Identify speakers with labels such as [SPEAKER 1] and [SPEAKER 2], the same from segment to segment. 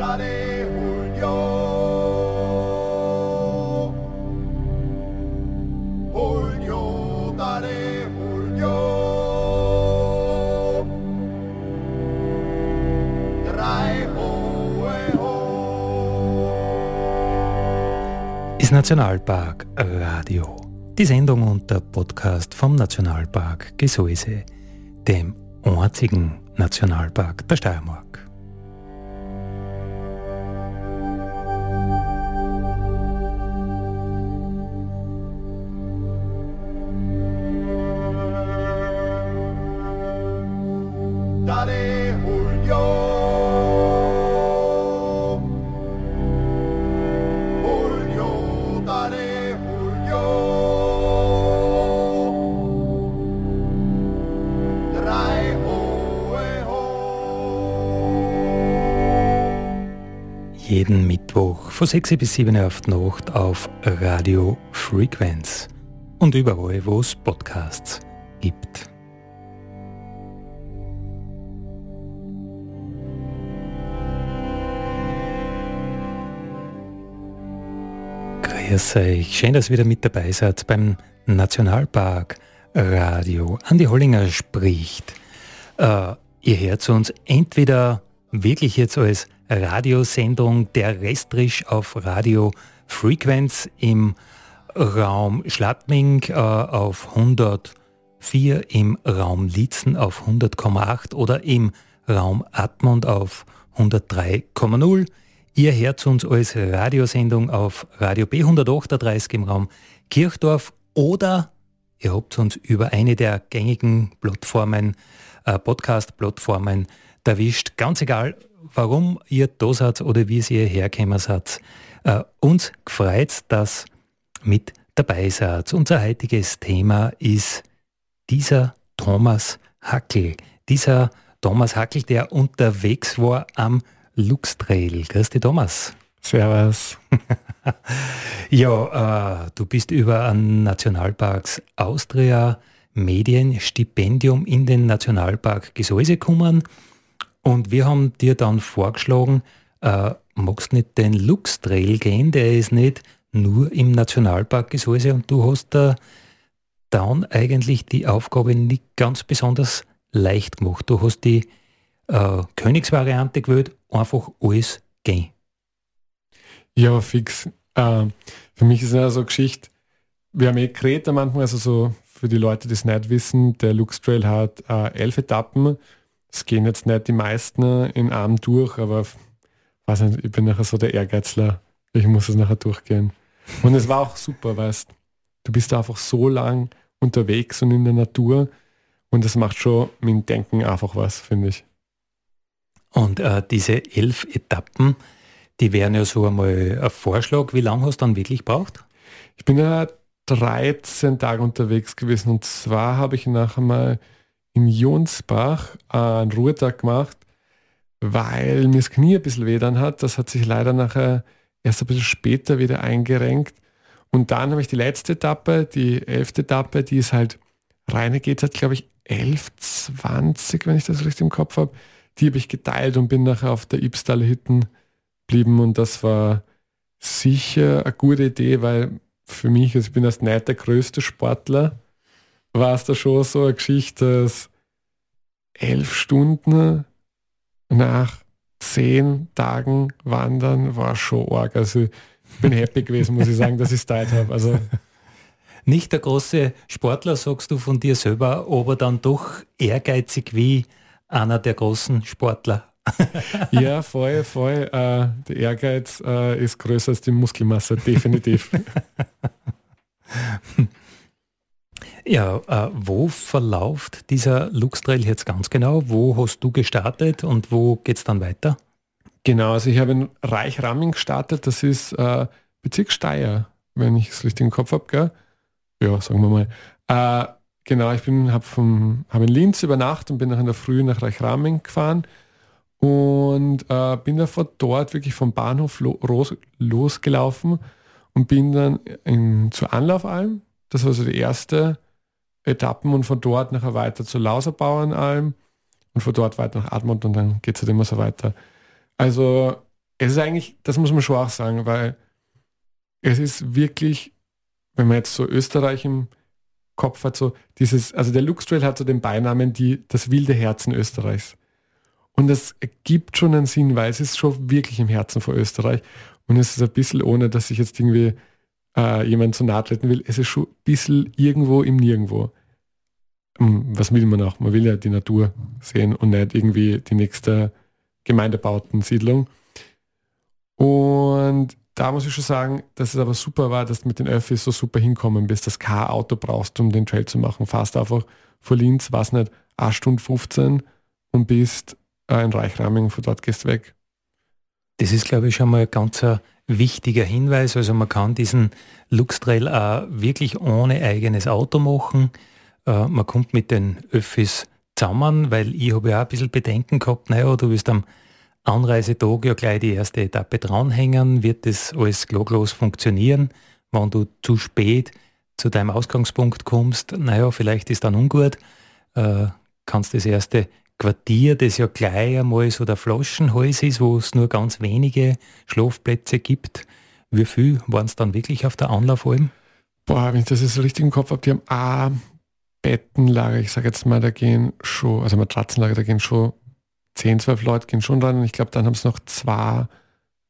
[SPEAKER 1] Dale Julio. Julio, dale Julio.
[SPEAKER 2] Ist Nationalpark Radio. Die Sendung und der Podcast vom Nationalpark Gesäuse, dem einzigen Nationalpark der Steiermark. Von 6 bis 7 Uhr auf die Nacht auf Radio Frequenz und überall, wo es Podcasts gibt. Grüß euch, schön, dass ihr wieder mit dabei seid beim Nationalpark Radio. Andi Hollinger spricht. Äh, ihr hört uns entweder wirklich jetzt als Radiosendung der Restrisch auf Radio Frequenz im Raum Schladming äh, auf 104, im Raum Lietzen auf 100,8 oder im Raum Admont auf 103,0. Ihr hört uns als Radiosendung auf Radio B138 im Raum Kirchdorf oder ihr habt uns über eine der gängigen Plattformen, äh, Podcast-Plattformen erwischt. Ganz egal, warum ihr da seid oder wie ihr hergekommen seid. Äh, uns gefreut, dass mit dabei seid. Unser heutiges Thema ist dieser Thomas Hackel. Dieser Thomas Hackel, der unterwegs war am Lux Trail. Grüß dich, Thomas.
[SPEAKER 3] Servus.
[SPEAKER 2] Ja, äh, du bist über ein Nationalparks Austria Medienstipendium in den Nationalpark Gesäuse gekommen und wir haben dir dann vorgeschlagen, äh, magst nicht den Lux Trail gehen, der ist nicht nur im Nationalpark Gesäuse und du hast da dann eigentlich die Aufgabe nicht ganz besonders leicht gemacht. Du hast die äh, Königsvariante gewählt, einfach alles gehen.
[SPEAKER 3] Ja, fix. Äh, für mich ist es ja so eine Geschichte, wir haben eh am Anfang, also so für die Leute, die es nicht wissen, der Lux Trail hat äh, elf Etappen. Es gehen jetzt nicht die meisten in einem durch, aber weiß nicht, ich bin nachher so der Ehrgeizler. Ich muss es nachher durchgehen. Und es war auch super, weißt du bist einfach so lang unterwegs und in der Natur und das macht schon mit dem Denken einfach was, finde ich.
[SPEAKER 2] Und äh, diese elf Etappen, die wären ja so einmal ein Vorschlag. Wie lange hast du dann wirklich gebraucht?
[SPEAKER 3] Ich bin ja 13 Tage unterwegs gewesen und zwar habe ich nachher mal in Jonsbach einen Ruhetag gemacht, weil mir das Knie ein bisschen weh dann hat. Das hat sich leider nachher erst ein bisschen später wieder eingerenkt. Und dann habe ich die letzte Etappe, die elfte Etappe, die ist halt, reine geht hat, glaube ich, 11, 20, wenn ich das richtig im Kopf habe. Die habe ich geteilt und bin nachher auf der Ibstaller Hütten geblieben und das war sicher eine gute Idee, weil für mich, also ich bin erst nicht der größte Sportler, war es da schon so eine Geschichte, dass elf Stunden nach zehn Tagen wandern war schon arg. Also ich bin happy gewesen, muss ich sagen, dass ich es Zeit habe. Also
[SPEAKER 2] Nicht der große Sportler, sagst du von dir selber, aber dann doch ehrgeizig wie einer der großen Sportler.
[SPEAKER 3] ja, voll, voll. Äh, der Ehrgeiz äh, ist größer als die Muskelmasse, definitiv.
[SPEAKER 2] Ja, äh, wo verläuft dieser Lux Trail jetzt ganz genau? Wo hast du gestartet und wo geht es dann weiter?
[SPEAKER 3] genau, also ich habe in Reichramming gestartet, das ist äh, Bezirk Steyr, wenn ich es richtig im Kopf habe? Ja, sagen wir mal. Äh, genau, ich habe hab in Linz übernachtet und bin nach in der Früh nach Reichramming gefahren und äh, bin dann von dort wirklich vom Bahnhof lo los, losgelaufen und bin dann in, zur Anlaufalm. Das war so die erste Etappen und von dort nachher weiter zur Lauserbauernalm und von dort weiter nach Admont und dann geht es halt immer so weiter. Also es ist eigentlich, das muss man schon auch sagen, weil es ist wirklich, wenn man jetzt so Österreich im Kopf hat, so dieses, also der Lux Trail hat so den Beinamen, die, das wilde Herzen Österreichs. Und das ergibt schon einen Sinn, weil es ist schon wirklich im Herzen von Österreich. Und es ist ein bisschen, ohne dass ich jetzt irgendwie äh, jemand zu nahe treten will, es ist schon ein bisschen irgendwo im Nirgendwo. Hm, was will man auch? Man will ja die Natur sehen und nicht irgendwie die nächste Gemeindebautensiedlung. Und da muss ich schon sagen, dass es aber super war, dass du mit den Öffis so super hinkommen bist, dass kein Auto brauchst, um den Trail zu machen. Fast einfach vor Linz, was nicht, 8 Stunden 15 und bist äh, in Reichraming, von dort gehst weg.
[SPEAKER 2] Das ist, glaube ich, schon mal ein ganz wichtiger Hinweis. Also man kann diesen Lux-Trail auch wirklich ohne eigenes Auto machen. Äh, man kommt mit den Öffis zusammen, weil ich habe ja auch ein bisschen Bedenken gehabt, naja, du wirst am Anreisetag ja gleich die erste Etappe dranhängen, wird das alles klaglos funktionieren. Wenn du zu spät zu deinem Ausgangspunkt kommst, naja, vielleicht ist dann ungut, äh, kannst das erste Quartier, das ja gleich einmal so der Flaschenhals ist, wo es nur ganz wenige Schlafplätze gibt. Wie viel waren es dann wirklich auf der Anlaufalm?
[SPEAKER 3] Boah, wenn ich das jetzt richtig im Kopf habe, die haben auch Bettenlager, ich sage jetzt mal, da gehen schon, also Matratzenlager, da gehen schon 10, 12 Leute gehen schon rein und ich glaube, dann haben es noch zwei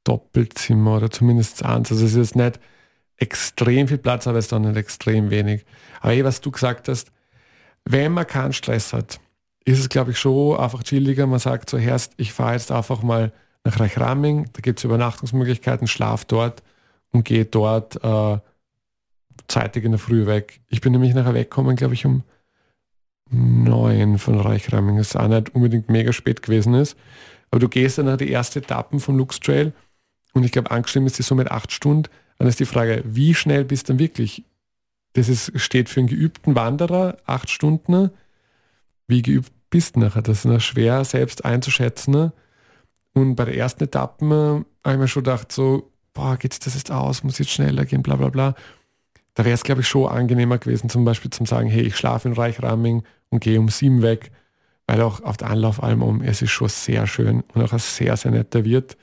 [SPEAKER 3] Doppelzimmer oder zumindest eins. Also es ist nicht extrem viel Platz, aber es ist dann nicht extrem wenig. Aber eh, was du gesagt hast, wenn man keinen Stress hat, ist es, glaube ich, schon einfach chilliger. Man sagt zuerst, ich fahre jetzt einfach mal nach Reichraming, da gibt es Übernachtungsmöglichkeiten, schlaf dort und gehe dort äh, zeitig in der Früh weg. Ich bin nämlich nachher weggekommen, glaube ich, um 9 von Reichraming, das auch nicht unbedingt mega spät gewesen ist. Aber du gehst dann nach die erste Etappen vom Lux Trail und ich glaube, angeschrieben ist die so mit acht Stunden. Dann ist die Frage, wie schnell bist du dann wirklich? Das ist, steht für einen geübten Wanderer acht Stunden. Wie geübt bist nachher? Das ist schwer selbst einzuschätzen. Und bei der ersten Etappe habe ich mir schon gedacht, so, boah, geht das jetzt aus, muss jetzt schneller gehen, bla bla bla. Da wäre es, glaube ich, schon angenehmer gewesen, zum Beispiel zum sagen, hey, ich schlafe in Reichraming und gehe um sieben weg, weil auch auf der Anlaufalm um, es ist schon sehr schön und auch ein sehr, sehr netter Wirt.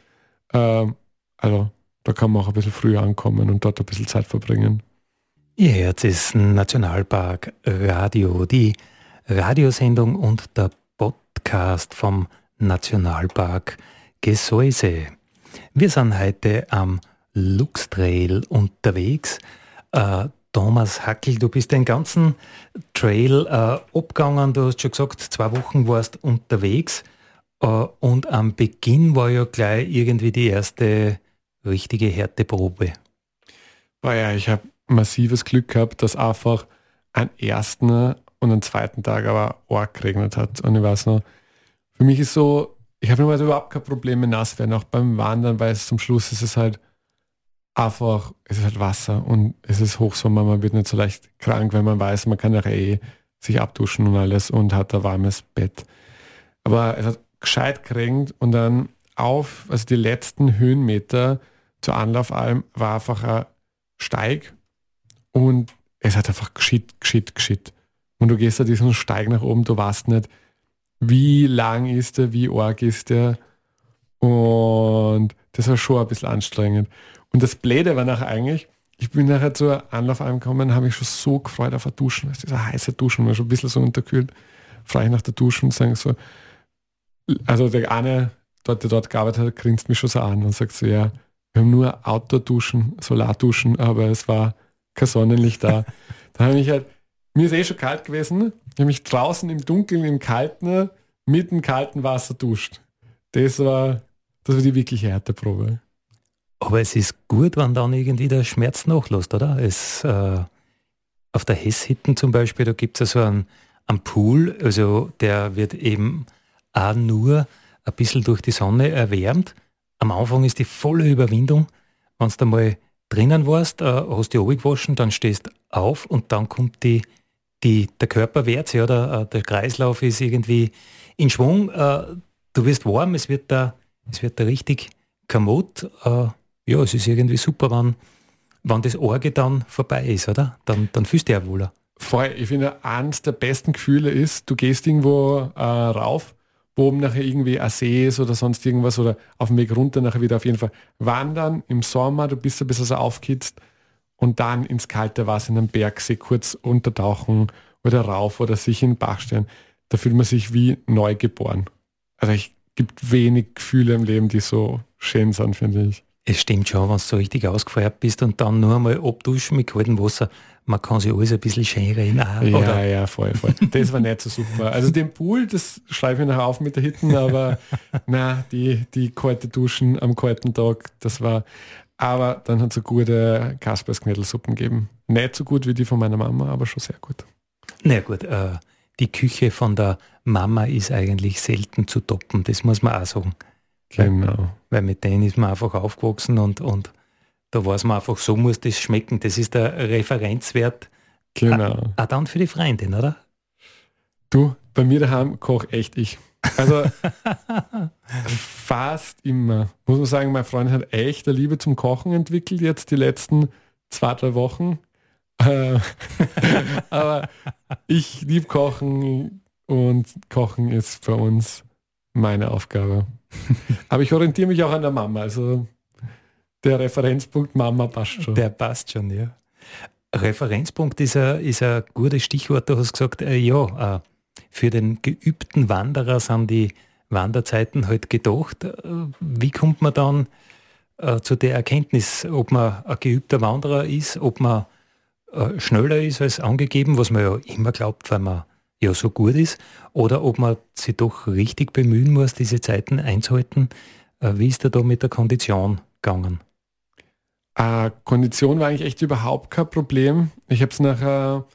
[SPEAKER 3] Ähm, also da kann man auch ein bisschen früher ankommen und dort ein bisschen Zeit verbringen.
[SPEAKER 2] Ihr Herz ist Nationalpark Radio, die Radiosendung und der Podcast vom Nationalpark Gesäuse. Wir sind heute am Luxtrail unterwegs. Äh, Thomas Hackel, du bist den ganzen Trail äh, abgegangen. Du hast schon gesagt, zwei Wochen warst unterwegs. Äh, und am Beginn war ja gleich irgendwie die erste richtige Härteprobe.
[SPEAKER 3] Boah ja, ich habe massives Glück gehabt, dass einfach am ersten und am zweiten Tag aber arg geregnet hat. Und ich weiß noch, für mich ist so, ich habe normalerweise überhaupt kein Problem mit nass werden, auch beim Wandern, weil es zum Schluss ist es halt einfach, es ist halt Wasser und es ist Hochsommer, man wird nicht so leicht krank, wenn man weiß, man kann ja eh sich abduschen und alles und hat ein warmes Bett. Aber es hat gescheit geregnet und dann auf, also die letzten Höhenmeter zur Anlaufalm war einfach ein Steig und es hat einfach geschit, geschit, geschit. Und du gehst da diesen Steig nach oben, du weißt nicht, wie lang ist der, wie arg ist der. Und das war schon ein bisschen anstrengend. Und das Blöde war nachher eigentlich, ich bin nachher zur Anlauf angekommen, habe mich schon so gefreut auf ein Duschen. Ist eine heiße Duschen, war schon ein bisschen so unterkühlt. Freue ich nach der Duschen und sagen so, also der eine, dort, der dort gearbeitet hat, grinst mich schon so an und sagt so, ja, wir haben nur Outdoor-Duschen, Solarduschen, aber es war kein Sonnenlicht da. Dann habe ich halt, mir ist eh schon kalt gewesen, ich habe mich draußen im Dunkeln, im Kalten, mit dem kalten Wasser duscht. Das war, das war die wirkliche Härteprobe.
[SPEAKER 2] Aber es ist gut, wenn dann irgendwie der Schmerz nachlässt, oder? Es, äh, auf der Hesshitten zum Beispiel, da gibt es ja so einen, einen Pool, also der wird eben auch nur ein bisschen durch die Sonne erwärmt. Am Anfang ist die volle Überwindung. Wenn du mal drinnen warst, äh, hast du die gewaschen, dann stehst auf und dann kommt die, die, der Körper wehrt sich, oder? Äh, der Kreislauf ist irgendwie in Schwung. Äh, du wirst warm, es wird da, es wird da richtig kamot. Äh, ja, es ist irgendwie super, wenn, wenn das Orge dann vorbei ist, oder? Dann, dann fühlst du ja wohler.
[SPEAKER 3] Voll, ich finde, eines der besten Gefühle ist, du gehst irgendwo äh, rauf, wo oben nachher irgendwie ein See ist oder sonst irgendwas oder auf dem Weg runter nachher wieder auf jeden Fall wandern im Sommer, du bist ein bisschen so aufkitzt und dann ins kalte Wasser in einem Bergsee kurz untertauchen oder rauf oder sich in den Bach stellen. Da fühlt man sich wie neu geboren. Also es gibt wenig Gefühle im Leben, die so schön sind, finde ich.
[SPEAKER 2] Es stimmt schon, wenn du so richtig ausgefeiert bist und dann nur einmal abduschen mit kaltem Wasser, man kann sich alles ein bisschen schön reden.
[SPEAKER 3] Ja, oder? ja, voll, voll. Das war nicht so super. Also den Pool, das schreibe ich nachher auf mit der Hitten, aber na, die, die kalte Duschen am kalten Tag, das war, aber dann hat es so gute Kaspersknädelsuppen gegeben. Nicht so gut wie die von meiner Mama, aber schon sehr gut.
[SPEAKER 2] Na gut, äh, die Küche von der Mama ist eigentlich selten zu toppen, das muss man auch sagen. Genau. Weil mit denen ist man einfach aufgewachsen und, und da weiß man einfach, so muss das schmecken. Das ist der Referenzwert.
[SPEAKER 3] Genau.
[SPEAKER 2] Auch dann für die Freundin, oder?
[SPEAKER 3] Du, bei mir daheim koche echt ich. Also fast immer. Muss man sagen, meine Freundin hat echt eine Liebe zum Kochen entwickelt, jetzt die letzten zwei, drei Wochen. Äh, aber ich liebe Kochen und Kochen ist für uns meine Aufgabe. Aber ich orientiere mich auch an der Mama. Also der Referenzpunkt Mama passt schon.
[SPEAKER 2] Der passt schon, ja. Referenzpunkt ist ein, ist ein gutes Stichwort. Du hast gesagt, äh, ja, äh, für den geübten Wanderer sind die Wanderzeiten halt gedacht. Äh, wie kommt man dann äh, zu der Erkenntnis, ob man ein geübter Wanderer ist, ob man äh, schneller ist als angegeben, was man ja immer glaubt, weil man ja so gut ist, oder ob man sich doch richtig bemühen muss, diese Zeiten einzuhalten. Äh, wie ist er da mit der Kondition gegangen?
[SPEAKER 3] Äh, Kondition war eigentlich echt überhaupt kein Problem. Ich habe es nachher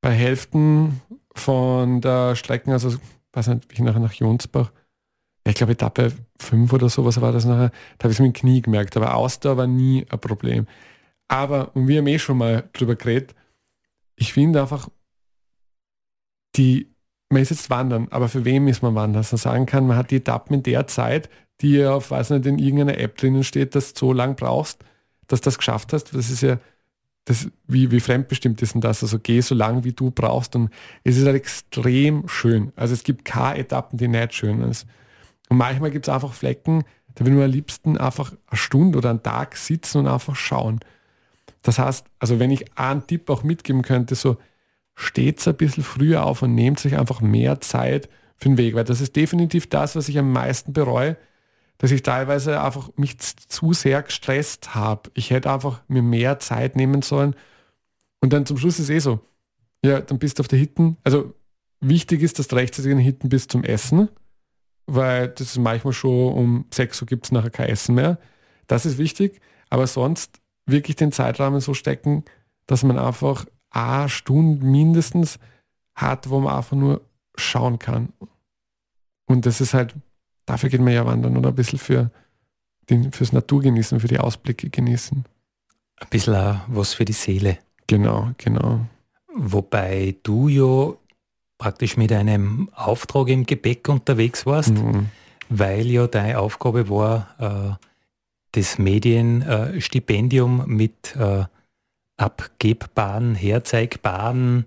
[SPEAKER 3] bei Hälften von der Strecken, also weiß nicht, ich nachher nach Jonsbach, ich glaube Etappe 5 oder sowas war das nachher, da habe ich es mit dem Knie gemerkt, aber Ausdauer war nie ein Problem. Aber, und wir haben eh schon mal drüber geredet, ich finde einfach, die, man ist jetzt wandern, aber für wem ist man wandern? Dass man sagen kann, man hat die Etappen in der Zeit, die auf, weiß nicht, in irgendeiner App drinnen steht, dass du so lang brauchst, dass du das geschafft hast. Das ist ja, das, wie, wie fremdbestimmt ist denn das? Also geh so lang, wie du brauchst. Und es ist halt extrem schön. Also es gibt keine Etappen, die nicht schön sind. Und manchmal gibt es einfach Flecken, da will man am liebsten einfach eine Stunde oder einen Tag sitzen und einfach schauen. Das heißt, also wenn ich einen Tipp auch mitgeben könnte, so steht ein bisschen früher auf und nehmt sich einfach mehr Zeit für den Weg, weil das ist definitiv das, was ich am meisten bereue, dass ich teilweise einfach mich zu sehr gestresst habe. Ich hätte einfach mir mehr Zeit nehmen sollen. Und dann zum Schluss ist eh so, ja, dann bist du auf der Hitten. Also wichtig ist, dass du rechtzeitig in Hitten bist zum Essen, weil das ist manchmal schon um 6 Uhr gibt es nachher kein Essen mehr. Das ist wichtig, aber sonst wirklich den Zeitrahmen so stecken, dass man einfach eine Stunde mindestens hat, wo man einfach nur schauen kann. Und das ist halt, dafür geht man ja wandern oder ein bisschen für den, fürs Naturgenießen, für die Ausblicke genießen.
[SPEAKER 2] Ein bisschen auch was für die Seele.
[SPEAKER 3] Genau, genau.
[SPEAKER 2] Wobei du ja praktisch mit einem Auftrag im Gepäck unterwegs warst, mhm. weil ja deine Aufgabe war, äh, das Medienstipendium mit äh, abgebbaren, herzeigbaren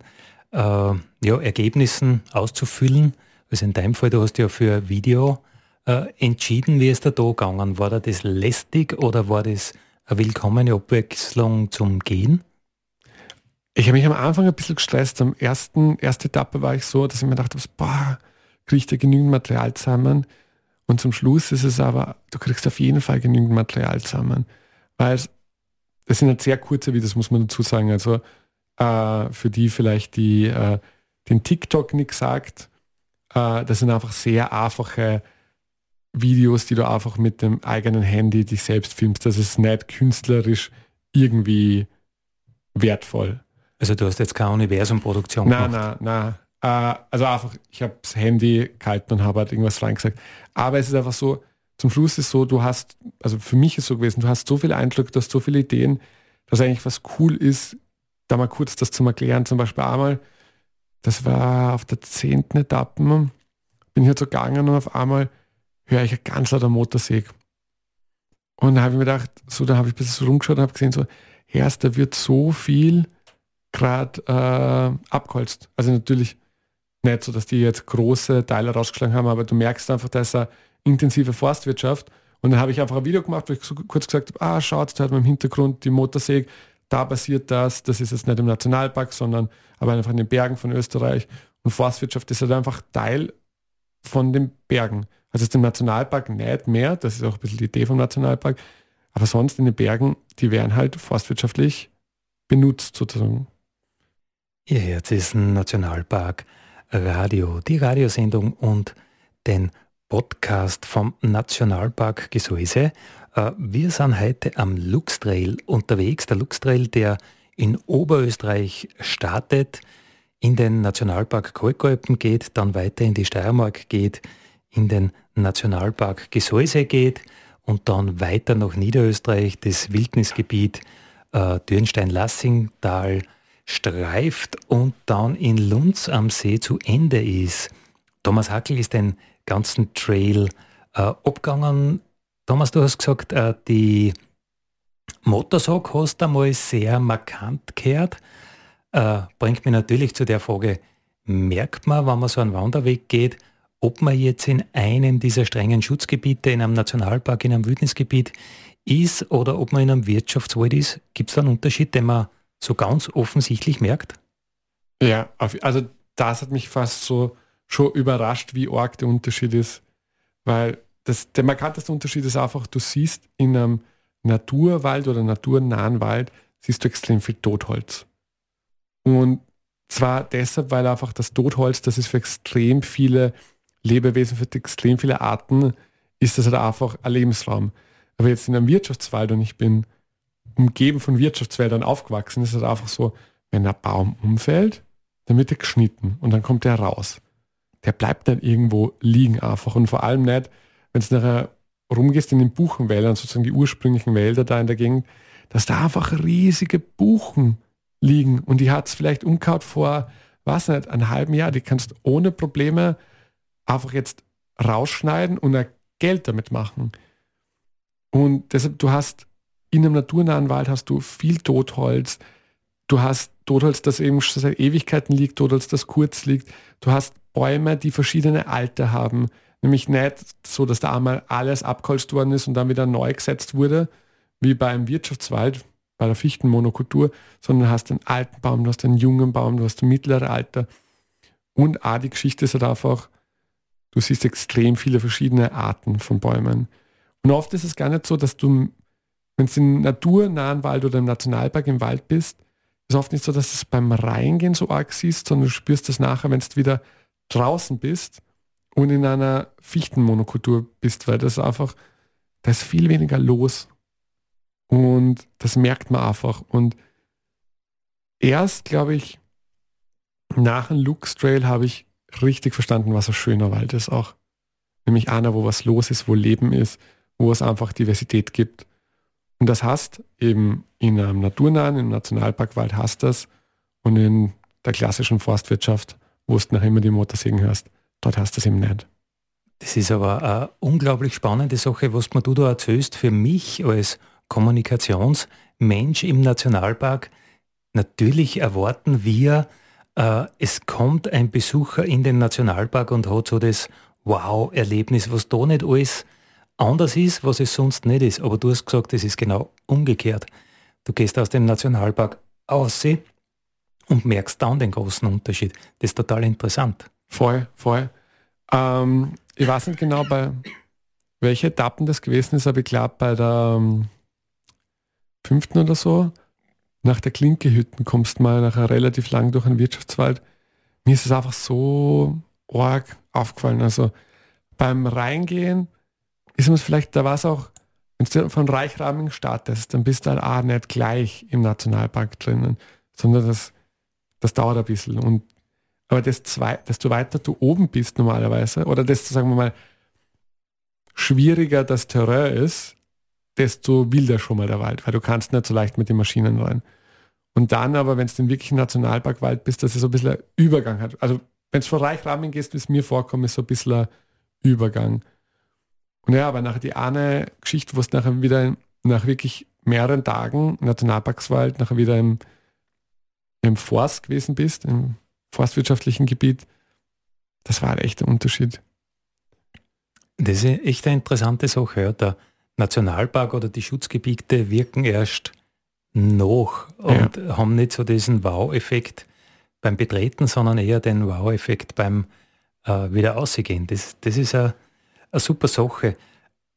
[SPEAKER 2] äh, ja, Ergebnissen auszufüllen. Also in deinem Fall, du hast ja für Video äh, entschieden, wie ist da da gegangen? War das lästig oder war das eine willkommene Abwechslung zum Gehen?
[SPEAKER 3] Ich habe mich am Anfang ein bisschen gestresst. Am ersten, erste Etappe war ich so, dass ich mir dachte, boah, kriege ich da genügend Material zusammen? Und zum Schluss ist es aber, du kriegst auf jeden Fall genügend Material zusammen. Weil es das sind halt sehr kurze Videos, muss man dazu sagen. Also äh, für die vielleicht, die äh, den TikTok nichts sagt, äh, das sind einfach sehr einfache Videos, die du einfach mit dem eigenen Handy dich selbst filmst. Das ist nicht künstlerisch irgendwie wertvoll.
[SPEAKER 2] Also du hast jetzt keine Universumproduktion
[SPEAKER 3] gemacht? Nein, nein, nein. Äh, also einfach, ich habe das Handy gehalten und habe halt irgendwas reingesagt. Aber es ist einfach so, zum Schluss ist so, du hast, also für mich ist so gewesen, du hast so viel Eindruck, du hast so viele Ideen, dass eigentlich was cool ist, da mal kurz das zu erklären. Zum Beispiel einmal, das war auf der zehnten Etappe, bin ich halt so gegangen und auf einmal höre ich ganz lauter Motorsäge. Und da habe ich mir gedacht, so, da habe ich ein bisschen so rumgeschaut und habe gesehen, so, Herst, da wird so viel gerade äh, abgeholzt. Also natürlich nicht so, dass die jetzt große Teile rausgeschlagen haben, aber du merkst einfach, da ist eine intensive Forstwirtschaft. Und dann habe ich einfach ein Video gemacht, wo ich so kurz gesagt habe, ah, schaut, da hat man im Hintergrund die Motorsäge, da passiert das, das ist jetzt nicht im Nationalpark, sondern aber einfach in den Bergen von Österreich. Und Forstwirtschaft ist halt einfach Teil von den Bergen. Also ist im Nationalpark nicht mehr, das ist auch ein bisschen die Idee vom Nationalpark, aber sonst in den Bergen, die werden halt forstwirtschaftlich benutzt sozusagen.
[SPEAKER 2] Ihr Herz ist ein Nationalpark Radio, die Radiosendung und den Podcast vom Nationalpark Gesäuse. Äh, wir sind heute am Luxtrail unterwegs. Der Luxtrail, der in Oberösterreich startet, in den Nationalpark Kalkalpen geht, dann weiter in die Steiermark geht, in den Nationalpark Gesäuse geht und dann weiter nach Niederösterreich, das Wildnisgebiet äh, Dürnstein-Lassingtal streift und dann in Lunds am See zu Ende ist. Thomas Hackel ist den ganzen Trail äh, abgegangen. Thomas, du hast gesagt, äh, die Motorsack hast du einmal sehr markant gehört. Äh, bringt mich natürlich zu der Frage, merkt man, wenn man so einen Wanderweg geht, ob man jetzt in einem dieser strengen Schutzgebiete, in einem Nationalpark, in einem Wildnisgebiet ist oder ob man in einem Wirtschaftswald ist? Gibt es da einen Unterschied, den man so ganz offensichtlich merkt?
[SPEAKER 3] Ja, also das hat mich fast so schon überrascht, wie arg der Unterschied ist. Weil das, der markanteste Unterschied ist einfach, du siehst in einem Naturwald oder naturnahen Wald, siehst du extrem viel Totholz. Und zwar deshalb, weil einfach das Totholz, das ist für extrem viele Lebewesen, für extrem viele Arten, ist das halt einfach ein Lebensraum. Aber jetzt in einem Wirtschaftswald und ich bin umgeben von Wirtschaftswäldern aufgewachsen, ist es halt einfach so, wenn ein Baum umfällt, dann wird er geschnitten und dann kommt er raus. Der bleibt nicht irgendwo liegen einfach und vor allem nicht, wenn es nachher rumgehst in den Buchenwäldern, sozusagen die ursprünglichen Wälder da in der Gegend, dass da einfach riesige Buchen liegen und die hat es vielleicht umkaut vor, was nicht, einem halben Jahr. Die kannst ohne Probleme einfach jetzt rausschneiden und ein Geld damit machen. Und deshalb, du hast in einem naturnahen Wald hast du viel Totholz. Du hast Totholz, das eben schon seit Ewigkeiten liegt, Totholz, das kurz liegt. Du hast Bäume, die verschiedene Alter haben. Nämlich nicht so, dass da einmal alles abgeholzt worden ist und dann wieder neu gesetzt wurde, wie beim Wirtschaftswald, bei der Fichtenmonokultur, sondern du hast einen alten Baum, du hast einen jungen Baum, du hast ein mittleres Alter. Und auch die Geschichte ist halt einfach, du siehst extrem viele verschiedene Arten von Bäumen. Und oft ist es gar nicht so, dass du, wenn du im naturnahen Wald oder im Nationalpark im Wald bist, ist oft nicht so, dass du es beim Reingehen so arg siehst, sondern du spürst das nachher, wenn du wieder draußen bist und in einer Fichtenmonokultur bist, weil das einfach, da ist viel weniger los. Und das merkt man einfach. Und erst, glaube ich, nach dem Lux Trail habe ich richtig verstanden, was ein schöner Wald ist auch. Nämlich einer, wo was los ist, wo Leben ist, wo es einfach Diversität gibt. Und das hast eben in einem naturnahen, im Nationalparkwald hast das und in der klassischen Forstwirtschaft, wo du noch immer die Motorsägen hörst, dort hast du es eben nicht.
[SPEAKER 2] Das ist aber eine unglaublich spannende Sache, was man du da erzählst. Für mich als Kommunikationsmensch im Nationalpark, natürlich erwarten wir, es kommt ein Besucher in den Nationalpark und hat so das Wow-Erlebnis, was da nicht alles anders ist, was es sonst nicht ist. Aber du hast gesagt, es ist genau umgekehrt. Du gehst aus dem Nationalpark aussehen und merkst dann den großen Unterschied. Das ist total interessant.
[SPEAKER 3] Voll, voll. Ähm, ich weiß nicht genau, bei welche Etappen das gewesen ist, aber ich glaube bei der ähm, fünften oder so, nach der Klinkehütten kommst mal nachher relativ lang durch einen Wirtschaftswald. Mir ist es einfach so arg aufgefallen. Also beim Reingehen ist es vielleicht, da war es auch, wenn du von Reichrahming startest, dann bist du halt auch nicht gleich im Nationalpark drinnen, sondern das, das dauert ein bisschen. Und aber desto, desto weiter du oben bist normalerweise, oder desto, sagen wir mal, schwieriger das Terrain ist, desto wilder schon mal der Wald, weil du kannst nicht so leicht mit den Maschinen rein. Und dann aber, wenn es den wirklichen Nationalparkwald bist, dass es so ein bisschen ein Übergang hat. Also wenn es von Reichrahming gehst, wie es mir vorkommt, ist so ein bisschen ein Übergang. Und ja, aber nach die eine Geschichte, wo es nachher wieder nach wirklich mehreren Tagen Nationalparkswald nachher wieder im, im Forst gewesen bist, im forstwirtschaftlichen Gebiet, das war echt ein Unterschied.
[SPEAKER 2] Das ist echt eine interessante Sache. Ja. Der Nationalpark oder die Schutzgebiete wirken erst noch und ja. haben nicht so diesen Wow-Effekt beim Betreten, sondern eher den Wow-Effekt beim äh, wieder ausgehen. Das, das ist eine, super Sache.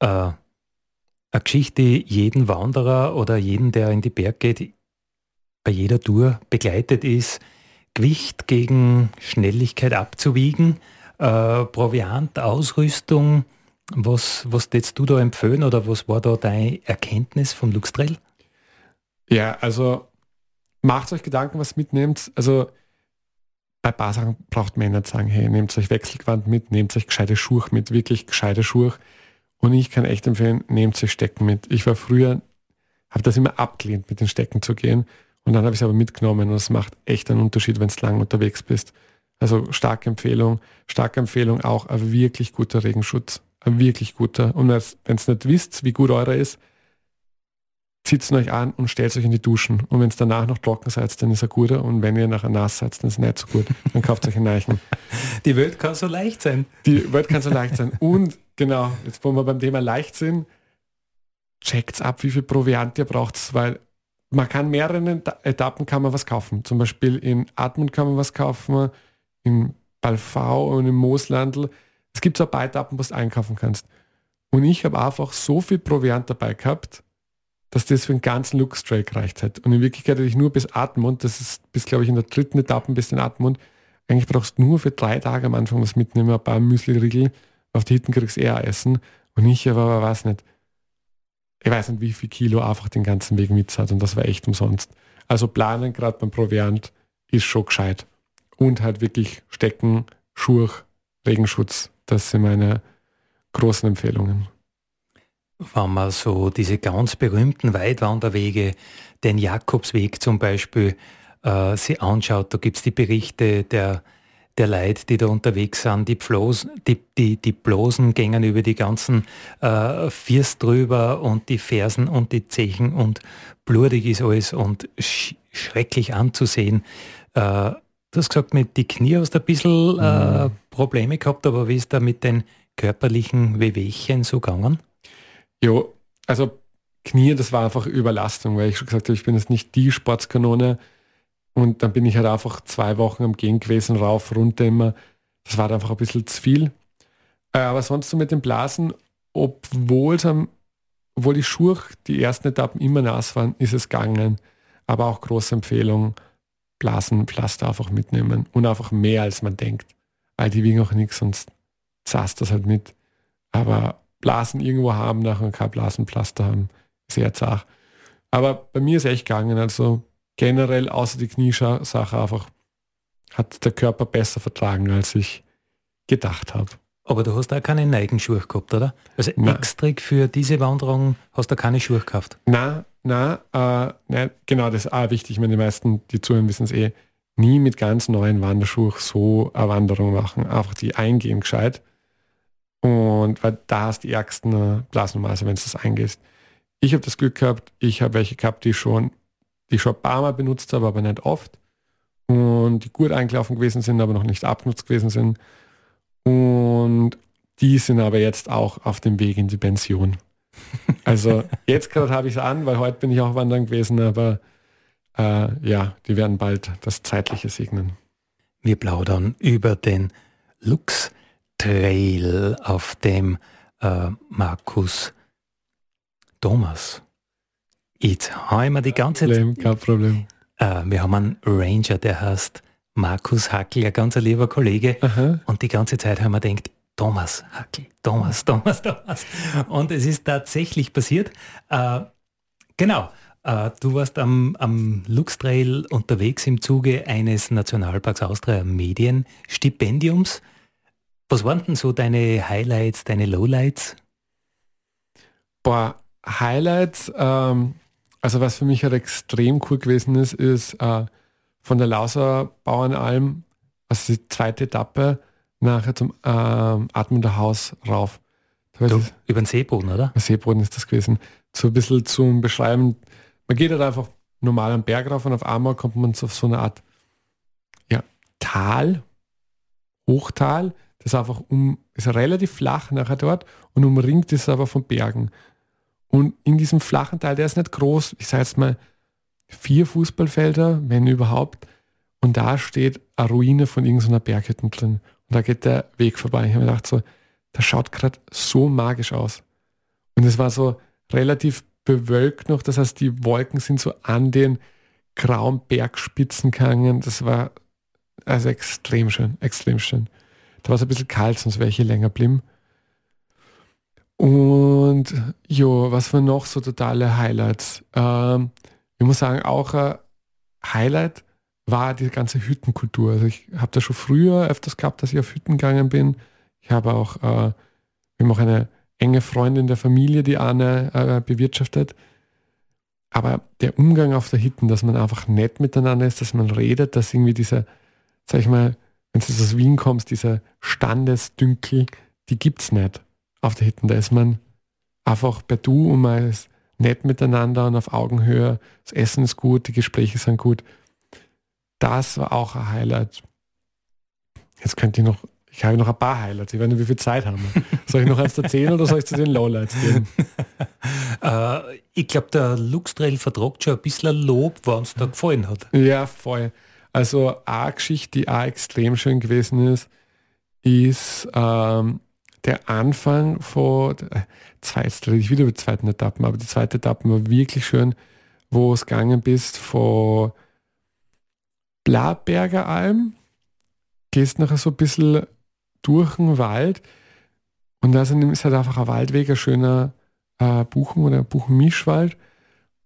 [SPEAKER 2] Äh, eine Geschichte, die jeden Wanderer oder jeden, der in die Berg geht, bei jeder Tour begleitet ist, Gewicht gegen Schnelligkeit abzuwiegen, äh, Proviant, Ausrüstung. Was, was würdest du da empfehlen oder was war da deine Erkenntnis vom Luxtrail?
[SPEAKER 3] Ja, also macht euch Gedanken, was mitnehmt. Also bei ein paar Sachen braucht man nicht sagen, hey, nehmt euch Wechselgewand mit, nehmt euch gescheite Schuhe mit, wirklich gescheite Schuhe. Und ich kann echt empfehlen, nehmt euch Stecken mit. Ich war früher, habe das immer abgelehnt, mit den Stecken zu gehen. Und dann habe ich es aber mitgenommen und es macht echt einen Unterschied, wenn du lang unterwegs bist. Also starke Empfehlung, starke Empfehlung auch ein wirklich guter Regenschutz. Ein wirklich guter. Und wenn ihr nicht wisst, wie gut eurer ist, zieht es euch an und stellt euch in die Duschen. Und wenn es danach noch trocken seid, dann ist er guter. Und wenn ihr nachher nass seid, dann ist es nicht so gut. Dann kauft euch einen Neichen.
[SPEAKER 2] Die Welt kann so leicht sein.
[SPEAKER 3] Die Welt kann so leicht sein. Und genau, jetzt wo wir beim Thema leicht sind, checkt ab, wie viel Proviant ihr braucht, weil man kann mehreren Etappen kann man was kaufen. Zum Beispiel in Atmund kann man was kaufen, in Balfau und im Mooslandl. Es gibt so ein paar Etappen, wo du einkaufen kannst. Und ich habe einfach so viel Proviant dabei gehabt, dass das für den ganzen Lookstray gereicht hat. Und in Wirklichkeit hätte ich nur bis Atmund, das ist bis, glaube ich, in der dritten Etappe bis in Atmund, eigentlich brauchst du nur für drei Tage am Anfang was mitnehmen, ein paar Müsli-Riegel, auf die Hitten kriegst du eher essen. Und ich aber weiß nicht, ich weiß nicht, wie viel Kilo einfach den ganzen Weg mit hat und das war echt umsonst. Also planen gerade beim Proviant ist schon gescheit. Und halt wirklich Stecken, Schuhe, Regenschutz, das sind meine großen Empfehlungen
[SPEAKER 2] wenn man so diese ganz berühmten Weitwanderwege, den Jakobsweg zum Beispiel, äh, sich anschaut, da gibt es die Berichte der, der Leute, die da unterwegs sind, die, Pflos, die, die, die Blosen gängen über die ganzen äh, Fiers drüber und die Fersen und die Zechen und blutig ist alles und sch schrecklich anzusehen. Äh, du hast gesagt, mit die Knie hast du ein bisschen äh, mhm. Probleme gehabt, aber wie ist da mit den körperlichen Wehwehchen so gegangen?
[SPEAKER 3] Ja, also Knie, das war einfach Überlastung, weil ich schon gesagt habe, ich bin jetzt nicht die Sportskanone. Und dann bin ich halt einfach zwei Wochen am Gehen gewesen, rauf, runter immer. Das war einfach ein bisschen zu viel. Äh, aber sonst so mit den Blasen, obwohl obwohl die Schuhe die ersten Etappen immer nass waren, ist es gegangen. Aber auch große Empfehlung, Blasenpflaster einfach mitnehmen. Und einfach mehr als man denkt. Weil die wiegen auch nichts, sonst zast das halt mit. Aber Blasen irgendwo haben, nachher kein Blasenpflaster haben. Sehr zart. Aber bei mir ist echt gegangen. Also generell außer die Kniesache einfach hat der Körper besser vertragen, als ich gedacht habe.
[SPEAKER 2] Aber du hast auch keine Neigenschuhe gehabt, oder? Also nein. extra für diese Wanderung hast du keine Schuhe gehabt?
[SPEAKER 3] Nein, nein, äh, nein, genau, das ist auch wichtig. Ich meine, die meisten, die zuhören, wissen es eh. Nie mit ganz neuen Wanderschuhen so eine Wanderung machen. Einfach die eingehen gescheit. Und weil da hast die ärgsten Blasnummern, wenn du das eingehst. Ich habe das Glück gehabt, ich habe welche gehabt, die schon, die schon ein paar Mal benutzt habe, aber nicht oft. Und die gut eingelaufen gewesen sind, aber noch nicht abgenutzt gewesen sind. Und die sind aber jetzt auch auf dem Weg in die Pension. Also jetzt gerade habe ich es an, weil heute bin ich auch wandern gewesen, aber äh, ja, die werden bald das Zeitliche segnen.
[SPEAKER 2] Wir plaudern über den Lux Trail, auf dem äh, Markus Thomas. Jetzt haben wir die ganze
[SPEAKER 3] Zeit. Kein Problem.
[SPEAKER 2] Äh, wir haben einen Ranger, der heißt Markus Hackel, ein ganz lieber Kollege. Aha. Und die ganze Zeit haben wir gedacht, Thomas Hackel, Thomas, Thomas, Thomas. Und es ist tatsächlich passiert. Äh, genau. Uh, du warst am, am Lux Trail unterwegs im Zuge eines Nationalparks Austria Medienstipendiums. Was waren denn so deine Highlights, deine Lowlights?
[SPEAKER 3] Boah, Highlights, ähm, also was für mich halt extrem cool gewesen ist, ist äh, von der Lauser Bauernalm, also die zweite Etappe, nachher zum ähm, Atmender Haus rauf.
[SPEAKER 2] Du, über den Seeboden, oder?
[SPEAKER 3] Seeboden ist das gewesen. So ein bisschen zum Beschreiben. Man geht halt einfach normal am Berg rauf und auf einmal kommt man auf so eine Art ja, Tal, Hochtal, das einfach um, ist relativ flach nachher dort und umringt ist aber von Bergen. Und in diesem flachen Teil, der ist nicht groß, ich sage jetzt mal vier Fußballfelder, wenn überhaupt, und da steht eine Ruine von irgendeiner Berghütte drin. Und da geht der Weg vorbei. Ich habe mir gedacht, so, das schaut gerade so magisch aus. Und es war so relativ bewölkt noch, das heißt, die Wolken sind so an den grauen Bergspitzen gegangen. Das war also extrem schön, extrem schön. Da war es ein bisschen kalt, sonst wäre ich hier länger blieben. Und jo, was waren noch so totale Highlights? Ähm, ich muss sagen, auch ein Highlight war die ganze Hüttenkultur. Also ich habe da schon früher öfters gehabt, dass ich auf Hütten gegangen bin. Ich habe auch, äh, wir haben auch eine enge Freundin der Familie, die Anne äh, bewirtschaftet. Aber der Umgang auf der Hütten, dass man einfach nett miteinander ist, dass man redet, dass irgendwie dieser, sag ich mal, wenn du aus Wien kommst, dieser Standesdünkel, die gibt es nicht auf der Hütten. Da ist man einfach per Du und man ist nett miteinander und auf Augenhöhe. Das Essen ist gut, die Gespräche sind gut. Das war auch ein Highlight. Jetzt könnt ihr noch, ich habe noch ein paar Highlights. Ich weiß nicht, wie viel Zeit haben wir. Soll ich noch eins erzählen oder soll ich zu den Lowlights gehen?
[SPEAKER 2] äh, ich glaube, der Luxtrail vertragt schon ein bisschen Lob, was uns da gefallen hat.
[SPEAKER 3] Ja, voll. Also eine Geschichte, die auch extrem schön gewesen ist, ist ähm, der Anfang von, äh, zwei, jetzt rede ich wieder über die zweiten Etappen, aber die zweite Etappe war wirklich schön, wo es gegangen bist von Blaberger Alm, gehst nachher so ein bisschen durch den Wald und da ist halt einfach ein Waldweg, ein schöner äh, Buchen- oder Buchenmischwald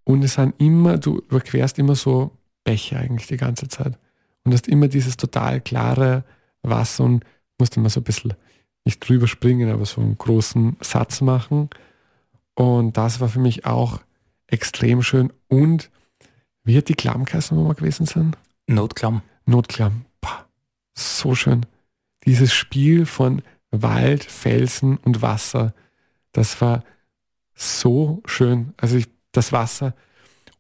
[SPEAKER 3] und es sind immer, du überquerst immer so Bäche eigentlich die ganze Zeit und hast immer dieses total klare Wasser und musst immer so ein bisschen nicht drüber springen, aber so einen großen Satz machen und das war für mich auch extrem schön und wie hat die Klammkasse nochmal gewesen sein?
[SPEAKER 2] Notklamm.
[SPEAKER 3] Notklamm. Pah, so schön. Dieses Spiel von Wald, Felsen und Wasser, das war so schön. Also ich, das Wasser.